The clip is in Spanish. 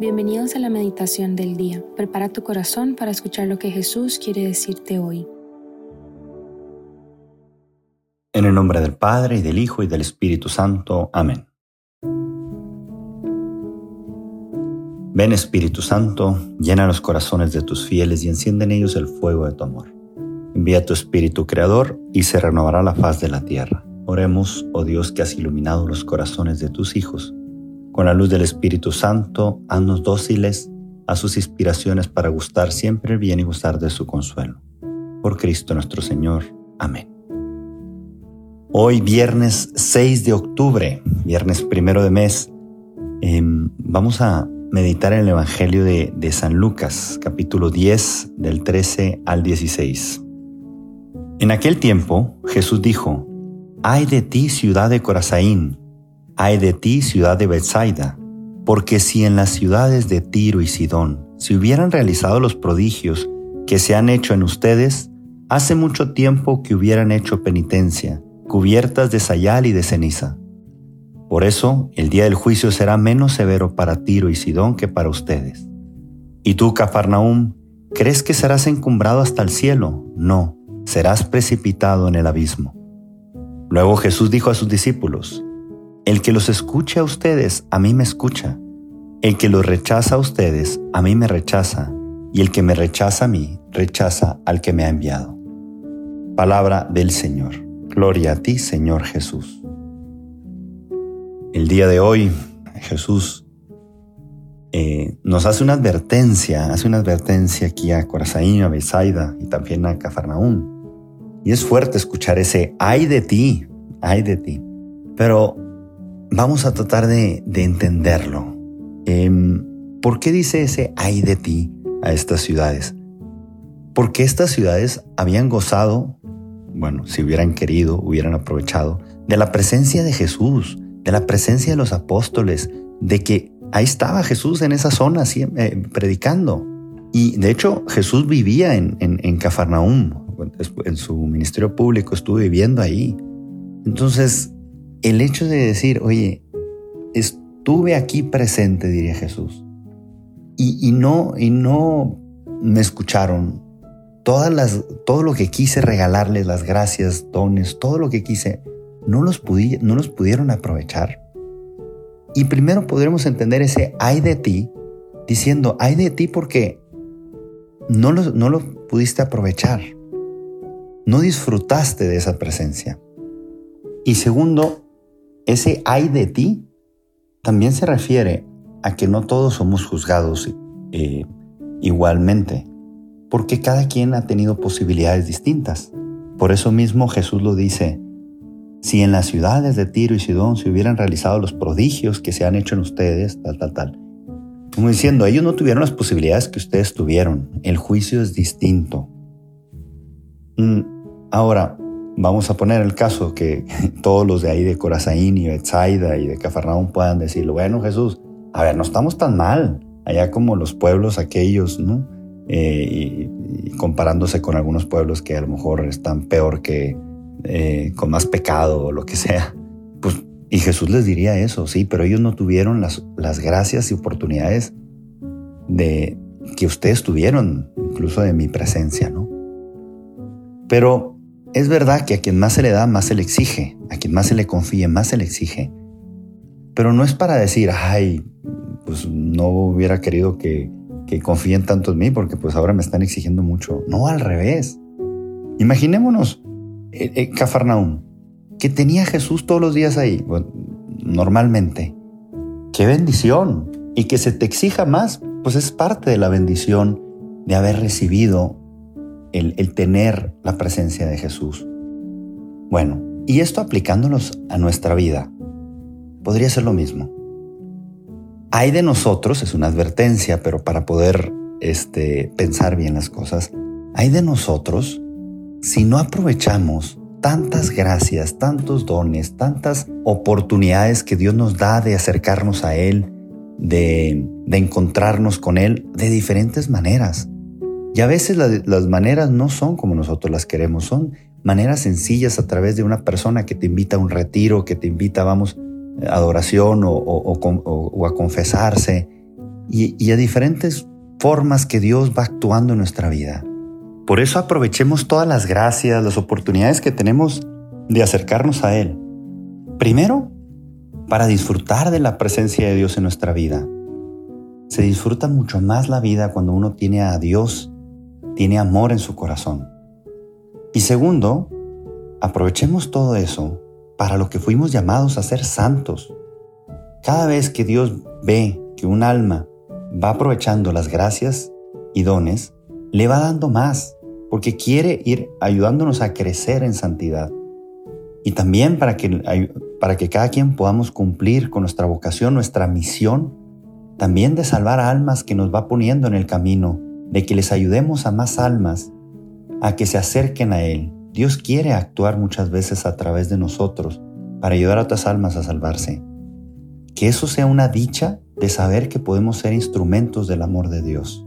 Bienvenidos a la meditación del día. Prepara tu corazón para escuchar lo que Jesús quiere decirte hoy. En el nombre del Padre y del Hijo y del Espíritu Santo. Amén. Ven Espíritu Santo, llena los corazones de tus fieles y enciende en ellos el fuego de tu amor. Envía tu Espíritu Creador y se renovará la faz de la tierra. Oremos, oh Dios que has iluminado los corazones de tus hijos. Con la luz del Espíritu Santo, haznos dóciles a sus inspiraciones para gustar siempre el bien y gustar de su consuelo. Por Cristo nuestro Señor. Amén. Hoy viernes 6 de octubre, viernes primero de mes, em, vamos a meditar en el Evangelio de, de San Lucas, capítulo 10, del 13 al 16. En aquel tiempo Jesús dijo, Ay de ti, ciudad de Corazaín, ay de ti, ciudad de Bethsaida, porque si en las ciudades de Tiro y Sidón se hubieran realizado los prodigios que se han hecho en ustedes, hace mucho tiempo que hubieran hecho penitencia, cubiertas de sayal y de ceniza. Por eso el día del juicio será menos severo para Tiro y Sidón que para ustedes. Y tú, Cafarnaúm, ¿crees que serás encumbrado hasta el cielo? No, serás precipitado en el abismo. Luego Jesús dijo a sus discípulos, El que los escuche a ustedes, a mí me escucha. El que los rechaza a ustedes, a mí me rechaza. Y el que me rechaza a mí, rechaza al que me ha enviado. Palabra del Señor. Gloria a ti, Señor Jesús. El día de hoy, Jesús eh, nos hace una advertencia, hace una advertencia aquí a Corazaín, a Besaida y también a Cafarnaún y es fuerte escuchar ese ay de ti, ay de ti. Pero vamos a tratar de, entenderlo. Em, ¿Por qué dice ese ay de ti a estas ciudades? Porque estas ciudades habían gozado, bueno, si hubieran querido, hubieran aprovechado, de la presencia de Jesús, de la presencia de los apóstoles, de que ahí estaba Jesús en esa zona eh, predicando. Y de hecho Jesús vivía en, en, en Cafarnaúm, en su ministerio público, estuve viviendo ahí. Entonces, el hecho de decir, oye, estuve aquí presente, diría Jesús, y, no, y no me escucharon. Todas las, todo lo que quise regalarles, las gracias, dones, todo lo que quise, no los, no los pudieron aprovechar. Y primero podremos entender ese ay de ti, diciendo ay de ti porque no no lo pudiste aprovechar no disfrutaste de esa presencia. Y segundo, ese hay de ti también se refiere a que no todos somos juzgados eh, igualmente, porque cada quien ha tenido posibilidades distintas. Por eso mismo Jesús lo dice, si en las ciudades de Tiro y Sidón se hubieran realizado los prodigios que se han hecho en ustedes, tal, tal, tal. Como diciendo, ellos no tuvieron las posibilidades que ustedes tuvieron. El juicio es distinto. Mm, ahora, vamos a poner el caso que todos los de ahí de Corazaín y Betsaida y de Cafarnaúm puedan decirlo, bueno Jesús, a ver, no estamos tan mal, allá como los pueblos aquellos, ¿no? Eh, y, comparándose con algunos pueblos que a lo mejor están peor que, eh, con más pecado o lo que sea. Pues, y Jesús les diría eso, sí, pero ellos no tuvieron las, las gracias y oportunidades de que ustedes tuvieron, incluso de mi presencia, ¿no? Pero es verdad que a quien más se le da, más se le exige, a quien más se le confíe, más se le exige. Pero no es para decir, ay, pues no hubiera querido que, que confíen tanto en mí porque pues ahora me están exigiendo mucho. No, al revés. Imaginémonos eh, eh, Cafarnaúm, que tenía Jesús todos los días ahí, normalmente. ¡Qué bendición! Y que se te exija más, pues es parte de la bendición de haber recibido el, tener la presencia de Jesús. Bueno, y esto aplicándonos a nuestra vida, podría ser lo mismo. Hay de nosotros, es una advertencia, pero para poder este, pensar bien las cosas, hay de nosotros si no aprovechamos tantas gracias, tantos dones, tantas oportunidades que Dios nos da de acercarnos a Él, de, de encontrarnos con Él de diferentes maneras. Y a veces las maneras no son como nosotros las queremos, son maneras sencillas a través de una persona que te invita a un retiro, que te invita, vamos, a adoración o, a confesarse. y, a diferentes formas que Dios va actuando en nuestra vida. Por eso aprovechemos todas las gracias, las oportunidades que tenemos de acercarnos a Él. Primero, para disfrutar de la presencia de Dios en nuestra vida. Se disfruta mucho más la vida cuando uno tiene a Dios, tiene amor en su corazón. Y segundo, aprovechemos todo eso para lo que fuimos llamados a ser santos. Cada vez que Dios ve que un alma va aprovechando las gracias y dones, le va dando más, porque quiere ir ayudándonos a crecer en santidad. Y también para que, para que cada quien podamos cumplir con nuestra vocación, nuestra misión, también de salvar almas que nos va poniendo en el camino, de que les ayudemos a más almas a que se acerquen a Él. Dios quiere actuar muchas veces a través de nosotros para ayudar a otras almas a salvarse. Que eso sea una dicha de saber que podemos ser instrumentos del amor de Dios.